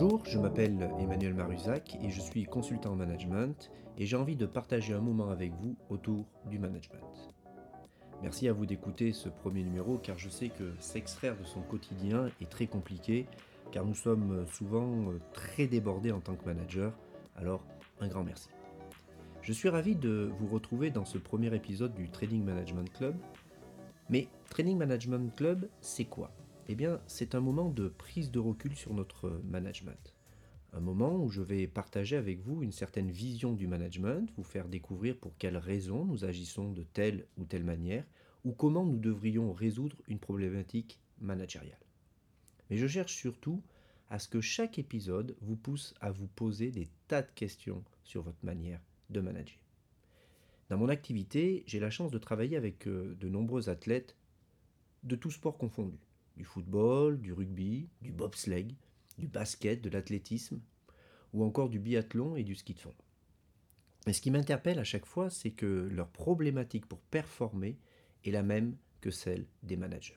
Bonjour, je m'appelle Emmanuel Maruzac et je suis consultant en management et j'ai envie de partager un moment avec vous autour du management. Merci à vous d'écouter ce premier numéro car je sais que s'extraire de son quotidien est très compliqué car nous sommes souvent très débordés en tant que manager. Alors, un grand merci. Je suis ravi de vous retrouver dans ce premier épisode du Training Management Club. Mais Training Management Club, c'est quoi? Eh bien, c'est un moment de prise de recul sur notre management. Un moment où je vais partager avec vous une certaine vision du management, vous faire découvrir pour quelles raisons nous agissons de telle ou telle manière, ou comment nous devrions résoudre une problématique managériale. Mais je cherche surtout à ce que chaque épisode vous pousse à vous poser des tas de questions sur votre manière de manager. Dans mon activité, j'ai la chance de travailler avec euh, de nombreux athlètes de tous sports confondus. Du football, du rugby, du bobsleigh, du basket, de l'athlétisme, ou encore du biathlon et du ski de fond. Et ce qui m'interpelle à chaque fois, c'est que leur problématique pour performer est la même que celle des managers.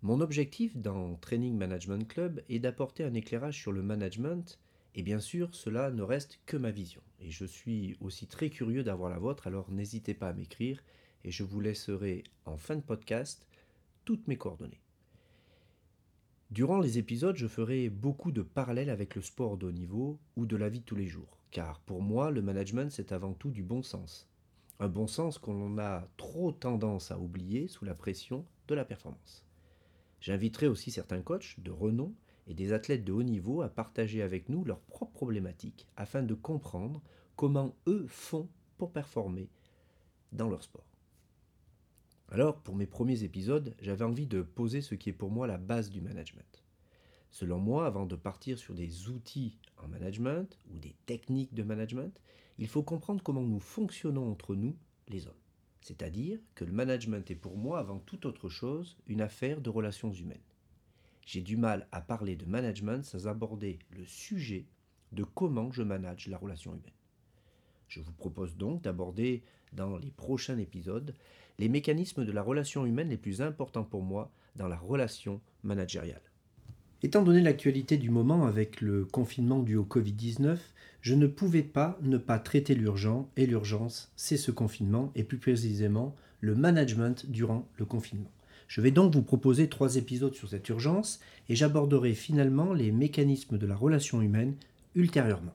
Mon objectif dans Training Management Club est d'apporter un éclairage sur le management et bien sûr, cela ne reste que ma vision. Et je suis aussi très curieux d'avoir la vôtre, alors n'hésitez pas à m'écrire et je vous laisserai en fin de podcast toutes mes coordonnées. Durant les épisodes, je ferai beaucoup de parallèles avec le sport de haut niveau ou de la vie de tous les jours, car pour moi, le management, c'est avant tout du bon sens. Un bon sens qu'on a trop tendance à oublier sous la pression de la performance. J'inviterai aussi certains coachs de renom et des athlètes de haut niveau à partager avec nous leurs propres problématiques afin de comprendre comment eux font pour performer dans leur sport. Alors, pour mes premiers épisodes, j'avais envie de poser ce qui est pour moi la base du management. Selon moi, avant de partir sur des outils en management ou des techniques de management, il faut comprendre comment nous fonctionnons entre nous, les hommes. C'est-à-dire que le management est pour moi, avant toute autre chose, une affaire de relations humaines j'ai du mal à parler de management sans aborder le sujet de comment je manage la relation humaine. Je vous propose donc d'aborder dans les prochains épisodes les mécanismes de la relation humaine les plus importants pour moi dans la relation managériale. Étant donné l'actualité du moment avec le confinement dû au Covid-19, je ne pouvais pas ne pas traiter l'urgent, et l'urgence, c'est ce confinement, et plus précisément le management durant le confinement. Je vais donc vous proposer trois épisodes sur cette urgence et j'aborderai finalement les mécanismes de la relation humaine ultérieurement.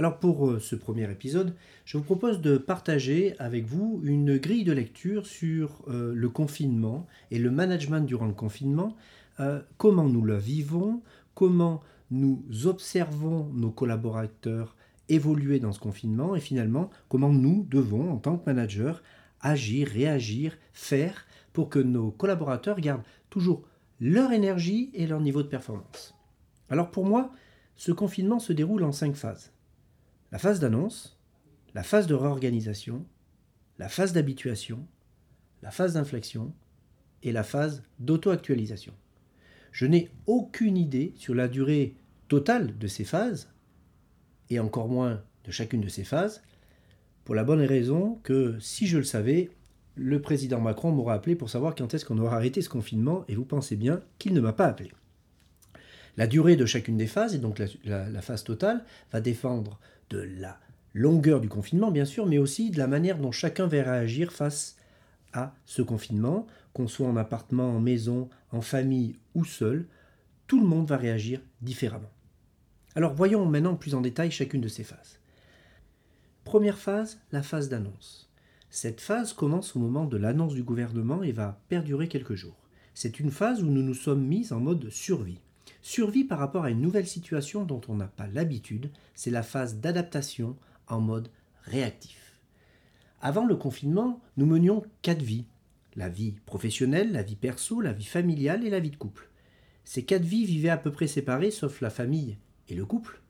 Alors pour euh, ce premier épisode, je vous propose de partager avec vous une grille de lecture sur euh, le confinement et le management durant le confinement, euh, comment nous le vivons, comment nous observons nos collaborateurs évoluer dans ce confinement et finalement comment nous devons en tant que manager agir, réagir, faire pour que nos collaborateurs gardent toujours leur énergie et leur niveau de performance. Alors pour moi, ce confinement se déroule en cinq phases. La phase d'annonce, la phase de réorganisation, la phase d'habituation, la phase d'inflexion et la phase d'auto-actualisation. Je n'ai aucune idée sur la durée totale de ces phases, et encore moins de chacune de ces phases, pour la bonne raison que si je le savais, le président Macron m'aura appelé pour savoir quand est-ce qu'on aura arrêté ce confinement, et vous pensez bien qu'il ne m'a pas appelé. La durée de chacune des phases, et donc la, phase totale, va défendre de la longueur du confinement, bien sûr, mais aussi de la manière dont chacun va réagir face à ce confinement, qu'on soit en appartement, en maison, en famille ou seul, tout le monde va réagir différemment. Alors voyons maintenant plus en détail chacune de ces phases. Première phase, la phase d'annonce. Cette phase commence au moment de l'annonce du gouvernement et va perdurer quelques jours. C'est une phase où nous nous sommes mis en mode survie. Survie par rapport à une nouvelle situation dont on n'a pas l'habitude, c'est la phase d'adaptation en mode réactif. Avant le confinement, nous menions quatre vies. La vie professionnelle, la vie perso, la vie familiale et la vie de couple. Ces quatre vies vivaient à peu près séparées sauf la famille et le couple.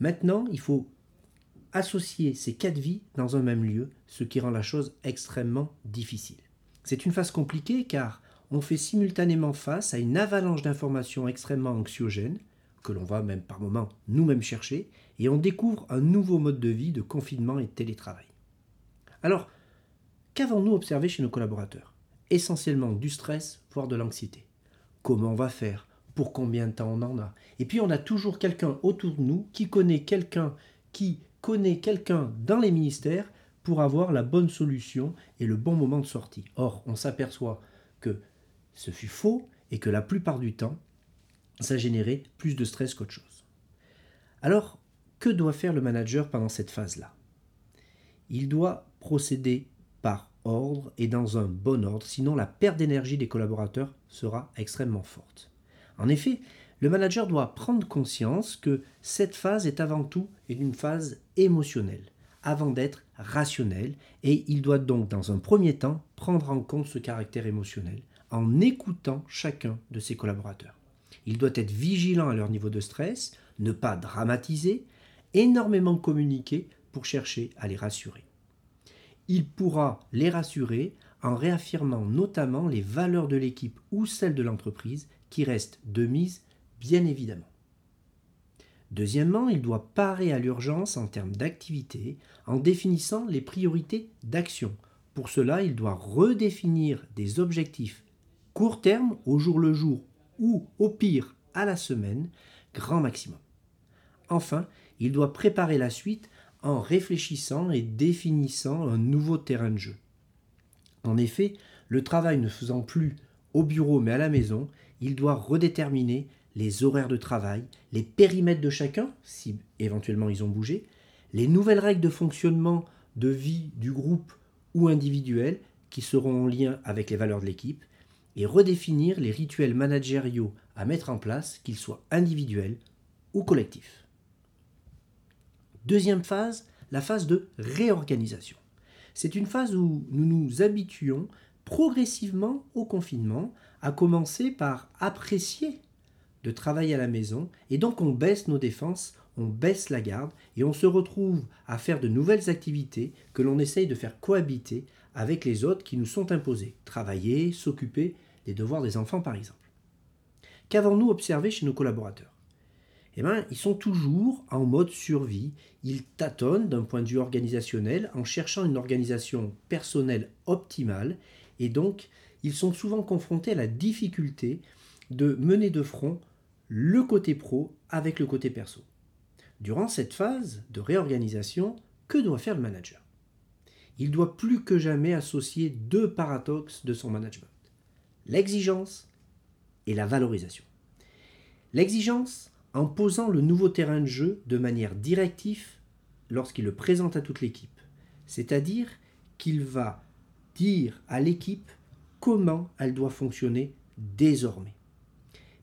Maintenant, il faut associer ces quatre vies dans un même lieu, ce qui rend la chose extrêmement difficile. C'est une phase compliquée car on fait simultanément face à une avalanche d'informations extrêmement anxiogènes, que l'on va même par moments nous-mêmes chercher, et on découvre un nouveau mode de vie de confinement et de télétravail. Alors, qu'avons-nous observé chez nos collaborateurs? Essentiellement du stress, voire de l'anxiété. Comment on va faire? Pour combien de temps on en a? Et puis on a toujours quelqu'un autour de nous qui connaît quelqu'un qui connaît quelqu'un dans les ministères pour avoir la bonne solution et le bon moment de sortie. Or, on s'aperçoit que ce fut faux et que la plupart du temps, ça générait plus de stress qu'autre chose. Alors, que doit faire le manager pendant cette phase-là? Il doit procéder par ordre et dans un bon ordre, sinon la perte d'énergie des collaborateurs sera extrêmement forte. En effet, le manager doit prendre conscience que cette phase est avant tout une phase émotionnelle, avant d'être rationnelle, et il doit donc dans un premier temps prendre en compte ce caractère émotionnel en écoutant chacun de ses collaborateurs. Il doit être vigilant à leur niveau de stress, ne pas dramatiser, énormément communiquer pour chercher à les rassurer. Il pourra les rassurer en réaffirmant notamment les valeurs de l'équipe ou celles de l'entreprise qui restent de mise bien évidemment. Deuxièmement, il doit parer à l'urgence en termes d'activité en définissant les priorités d'action. Pour cela, il doit redéfinir des objectifs court terme au jour le jour ou au pire à la semaine, grand maximum. Enfin, il doit préparer la suite en réfléchissant et définissant un nouveau terrain de jeu. En effet, le travail ne faisant plus au bureau mais à la maison, il doit redéterminer les horaires de travail, les périmètres de chacun, si éventuellement ils ont bougé, les nouvelles règles de fonctionnement de vie du groupe ou individuel qui seront en lien avec les valeurs de l'équipe, et redéfinir les rituels managériaux à mettre en place, qu'ils soient individuels ou collectifs. Deuxième phase, la phase de réorganisation. C'est une phase où nous nous habituons progressivement au confinement, à commencer par apprécier de travailler à la maison, et donc on baisse nos défenses, on baisse la garde, et on se retrouve à faire de nouvelles activités que l'on essaye de faire cohabiter avec les autres qui nous sont imposés. Travailler, s'occuper des devoirs des enfants par exemple. Qu'avons-nous observé chez nos collaborateurs? Eh bien, ils sont toujours en mode survie, ils tâtonnent d'un point de vue organisationnel en cherchant une organisation personnelle optimale, et donc ils sont souvent confrontés à la difficulté de mener de front le côté pro avec le côté perso. Durant cette phase de réorganisation, que doit faire le manager? Il doit plus que jamais associer deux paradoxes de son management. L'exigence et la valorisation. L'exigence en posant le nouveau terrain de jeu de manière directive lorsqu'il le présente à toute l'équipe. C'est-à-dire qu'il va dire à l'équipe comment elle doit fonctionner désormais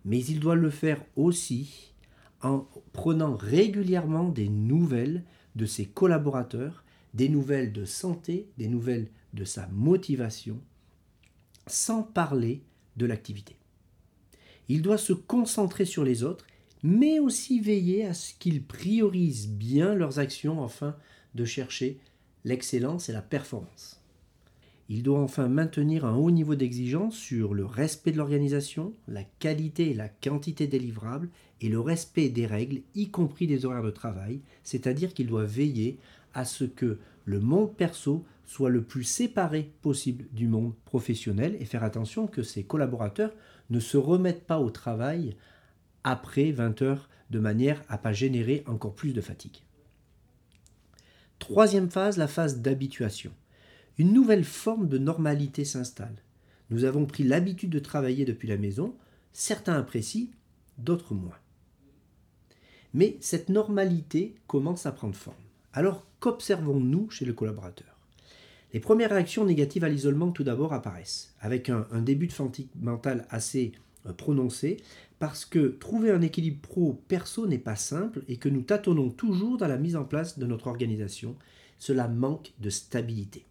mais il doit le faire aussi en prenant régulièrement des nouvelles de ses collaborateurs, des nouvelles de santé, des nouvelles de sa motivation, sans parler de l'activité. Il doit se concentrer sur les autres, mais aussi veiller à ce qu'ils priorisent bien leurs actions afin de chercher l'excellence et la performance. Il doit enfin maintenir un haut niveau d'exigence sur le respect de l'organisation, la qualité et la quantité des livrables et le respect des règles, y compris des horaires de travail, c'est-à-dire qu'il doit veiller à ce que le monde perso soit le plus séparé possible du monde professionnel et faire attention que ses collaborateurs ne se remettent pas au travail après 20 heures de manière à pas générer encore plus de fatigue. Troisième phase, la phase d'habituation une nouvelle forme de normalité s'installe. Nous avons pris l'habitude de travailler depuis la maison, certains apprécient, d'autres moins. Mais cette normalité commence à prendre forme. Alors qu'observons-nous chez le collaborateur? Les premières réactions négatives à l'isolement tout d'abord apparaissent, avec un, début de fatigue mentale assez euh, prononcé, parce que trouver un équilibre pro-perso n'est pas simple et que nous tâtonnons toujours dans la mise en place de notre organisation. Cela manque de stabilité.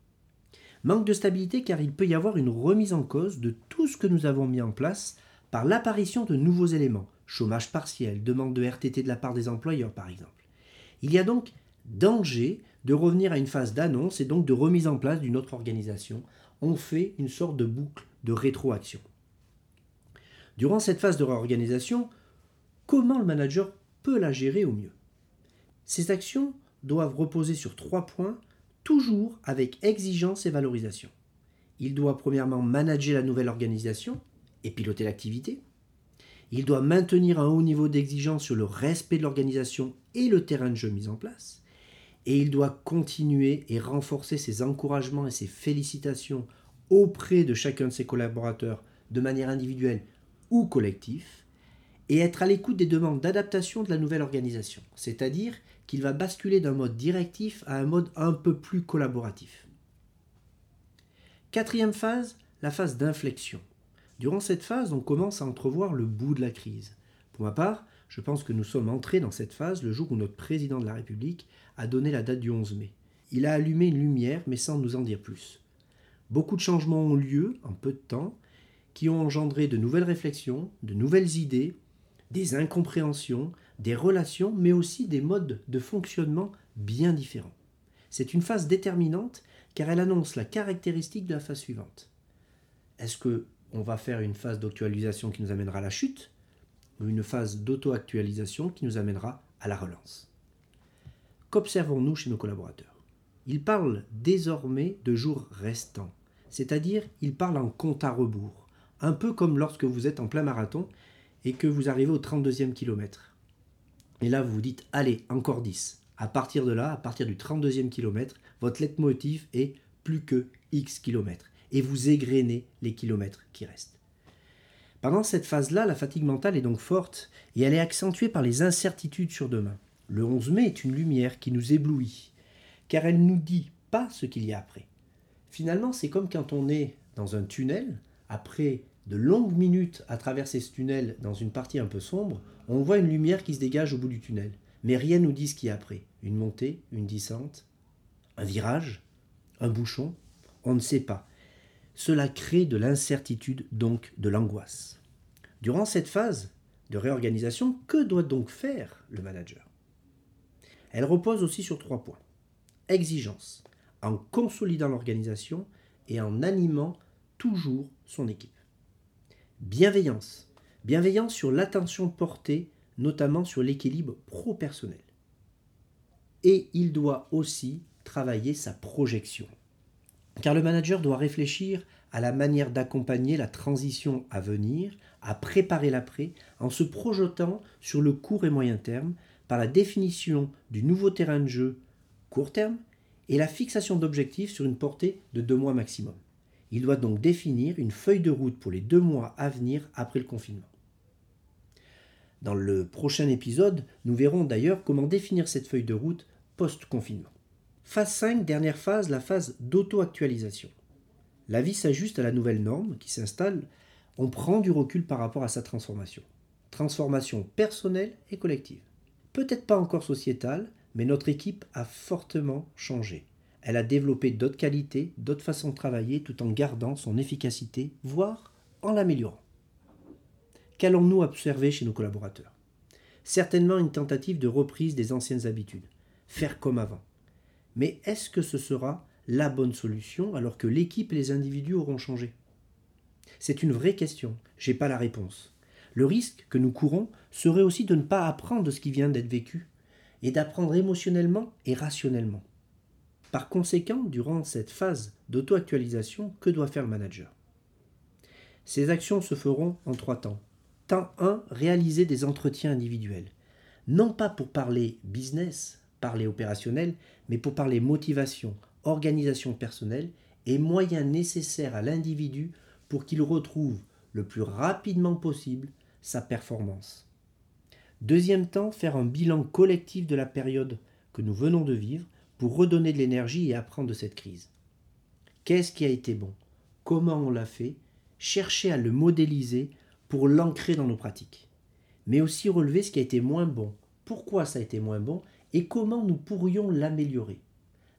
Manque de stabilité car il peut y avoir une remise en cause de tout ce que nous avons mis en place par l'apparition de nouveaux éléments, chômage partiel, demande de RTT de la part des employeurs par exemple. Il y a donc danger de revenir à une phase d'annonce et donc de remise en place d'une autre organisation. On fait une sorte de boucle de rétroaction. Durant cette phase de réorganisation, comment le manager peut la gérer au mieux? Ces actions doivent reposer sur trois points toujours avec exigence et valorisation. Il doit premièrement manager la nouvelle organisation et piloter l'activité. il doit maintenir un haut niveau d'exigence sur le respect de l'organisation et le terrain de jeu mis en place, et il doit continuer et renforcer ses encouragements et ses félicitations auprès de chacun de ses collaborateurs de manière individuelle ou collective, et être à l'écoute des demandes d'adaptation de la nouvelle organisation, c'est-à-dire qu'il va basculer d'un mode directif à un mode un peu plus collaboratif. Quatrième phase, la phase d'inflexion. Durant cette phase, on commence à entrevoir le bout de la crise. Pour ma part, je pense que nous sommes entrés dans cette phase le jour où notre président de la République a donné la date du 11 mai. Il a allumé une lumière, mais sans nous en dire plus. Beaucoup de changements ont lieu en peu de temps, qui ont engendré de nouvelles réflexions, de nouvelles idées, des incompréhensions, des relations, mais aussi des modes de fonctionnement bien différents. C'est une phase déterminante car elle annonce la caractéristique de la phase suivante. Est-ce que on va faire une phase d'actualisation qui nous amènera à la chute? Une phase d'auto-actualisation qui nous amènera à la relance Qu'observons-nous chez nos collaborateurs? Ils parlent désormais de jours restants, c'est-à-dire ils parlent en compte à rebours, un peu comme lorsque vous êtes en plein marathon et que vous arrivez au 32e kilomètre. Et là, vous vous dites, allez, encore 10. À partir de là, à partir du 32e kilomètre, votre leitmotiv est plus que X kilomètres. Et vous égrenez les kilomètres qui restent. Pendant cette phase-là, la fatigue mentale est donc forte et elle est accentuée par les incertitudes sur demain. Le 11 mai est une lumière qui nous éblouit, car elle nous dit pas ce qu'il y a après. Finalement, c'est comme quand on est dans un tunnel, après de longues minutes à traverser ce tunnel dans une partie un peu sombre, on voit une lumière qui se dégage au bout du tunnel. Mais rien ne nous dit ce qu'il y a après. Une montée, une descente, un virage, un bouchon, on ne sait pas. Cela crée de l'incertitude, donc de l'angoisse. Durant cette phase de réorganisation, que doit donc faire le manager? Elle repose aussi sur trois points. Exigence, en consolidant l'organisation et en animant toujours son équipe. Bienveillance, bienveillance sur l'attention portée notamment sur l'équilibre pro-personnel. Et il doit aussi travailler sa projection. Car le manager doit réfléchir à la manière d'accompagner la transition à venir, à préparer l'après, en se projetant sur le court et moyen terme par la définition du nouveau terrain de jeu court terme et la fixation d'objectifs sur une portée de deux mois maximum. Il doit donc définir une feuille de route pour les deux mois à venir après le confinement. Dans le prochain épisode, nous verrons d'ailleurs comment définir cette feuille de route post-confinement. Phase 5, dernière phase, la phase d'auto-actualisation. La vie s'ajuste à la nouvelle norme qui s'installe, on prend du recul par rapport à sa transformation. Transformation personnelle et collective. Peut-être pas encore sociétale, mais notre équipe a fortement changé. Elle a développé d'autres qualités, d'autres façons de travailler tout en gardant son efficacité, voire en l'améliorant. Qu'allons-nous observer chez nos collaborateurs? Certainement une tentative de reprise des anciennes habitudes, faire comme avant. Mais est-ce que ce sera la bonne solution alors que l'équipe et les individus auront changé? C'est une vraie question, j'ai pas la réponse. Le risque que nous courons serait aussi de ne pas apprendre de ce qui vient d'être vécu et d'apprendre émotionnellement et rationnellement. Par conséquent, durant cette phase d'auto-actualisation, que doit faire le manager? Ces actions se feront en trois temps. Temps 1, réaliser des entretiens individuels. Non pas pour parler business, parler opérationnel, mais pour parler motivation, organisation personnelle et moyens nécessaires à l'individu pour qu'il retrouve le plus rapidement possible sa performance. Deuxième temps, faire un bilan collectif de la période que nous venons de vivre pour redonner de l'énergie et apprendre de cette crise. Qu'est-ce qui a été bon? Comment on l'a fait? Chercher à le modéliser pour l'ancrer dans nos pratiques, mais aussi relever ce qui a été moins bon, pourquoi ça a été moins bon? Et comment nous pourrions l'améliorer?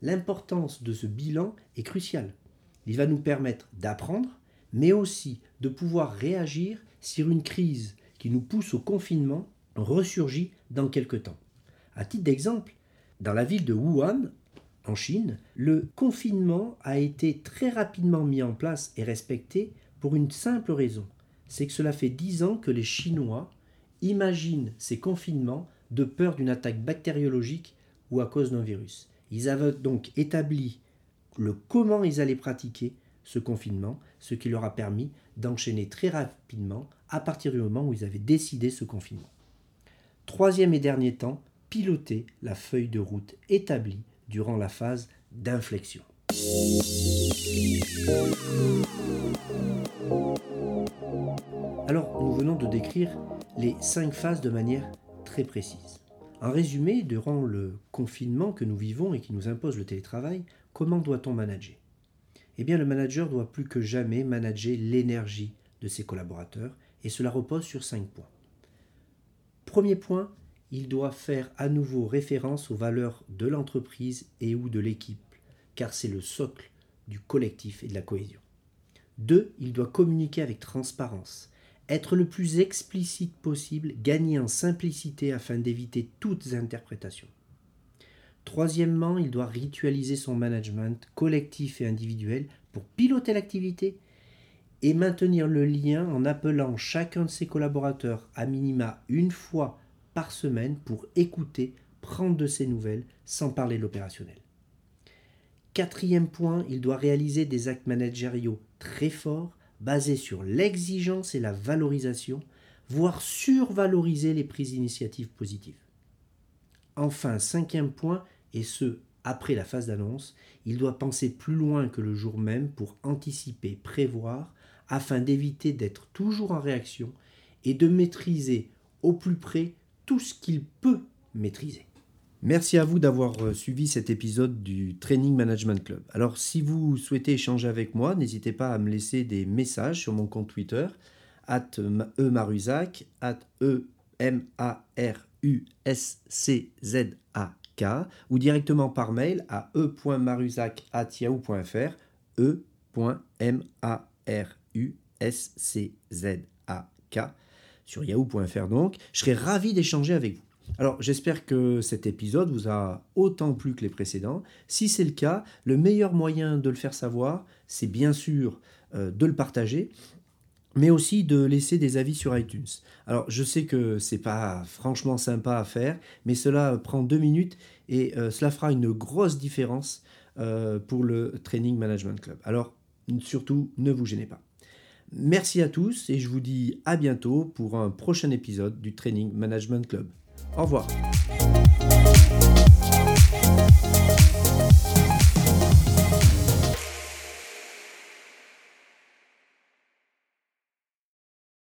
L'importance de ce bilan est cruciale. Il va nous permettre d'apprendre, mais aussi de pouvoir réagir sur une crise qui nous pousse au confinement ressurgit dans quelque temps. À titre d'exemple, dans la ville de Wuhan, en Chine, le confinement a été très rapidement mis en place et respecté pour une simple raison c'est que cela fait dix ans que les Chinois imaginent ces confinements de peur d'une attaque bactériologique ou à cause d'un virus. Ils avaient donc établi le comment ils allaient pratiquer ce confinement, ce qui leur a permis d'enchaîner très rapidement à partir du moment où ils avaient décidé ce confinement. Troisième et dernier temps, piloter la feuille de route établie durant la phase d'inflexion. Alors, nous venons de décrire les cinq phases de manière très précise. En résumé, durant le confinement que nous vivons et qui nous impose le télétravail, comment doit-on manager? Eh bien, le manager doit plus que jamais manager l'énergie de ses collaborateurs et cela repose sur cinq points. Premier point, il doit faire à nouveau référence aux valeurs de l'entreprise et ou de l'équipe, car c'est le socle du collectif et de la cohésion. Deux, il doit communiquer avec transparence, être le plus explicite possible, gagner en simplicité afin d'éviter toutes interprétations. Troisièmement, il doit ritualiser son management collectif et individuel pour piloter l'activité et maintenir le lien en appelant chacun de ses collaborateurs à minima une fois par semaine pour écouter, prendre de ses nouvelles sans parler de l'opérationnel. Quatrième point, il doit réaliser des actes managériaux très forts, basés sur l'exigence et la valorisation, voire survaloriser les prises d'initiatives positives. Enfin, cinquième point, et ce, après la phase d'annonce, il doit penser plus loin que le jour même pour anticiper, prévoir, afin d'éviter d'être toujours en réaction et de maîtriser au plus près tout ce qu'il peut maîtriser. Merci à vous d'avoir euh, suivi cet épisode du Training Management Club. Alors si vous souhaitez échanger avec moi, n'hésitez pas à me laisser des messages sur mon compte Twitter, at emarusac, at e m a r u s c z a k ou directement par mail à e.marusac@yahoo.fr e.m-a-r-u-s-c-z-a-k sur yahoo.fr donc. Je serais ravi d'échanger avec vous. Alors j'espère que cet épisode vous a autant plu que les précédents. Si c'est le cas, le meilleur moyen de le faire savoir, c'est bien sûr euh, de le partager, mais aussi de laisser des avis sur iTunes. Alors je sais que c'est pas franchement sympa à faire, mais cela prend deux minutes et euh, cela fera une grosse différence euh, pour le Training Management Club. Alors surtout, ne vous gênez pas. Merci à tous et je vous dis à bientôt pour un prochain épisode du Training Management Club. Au revoir.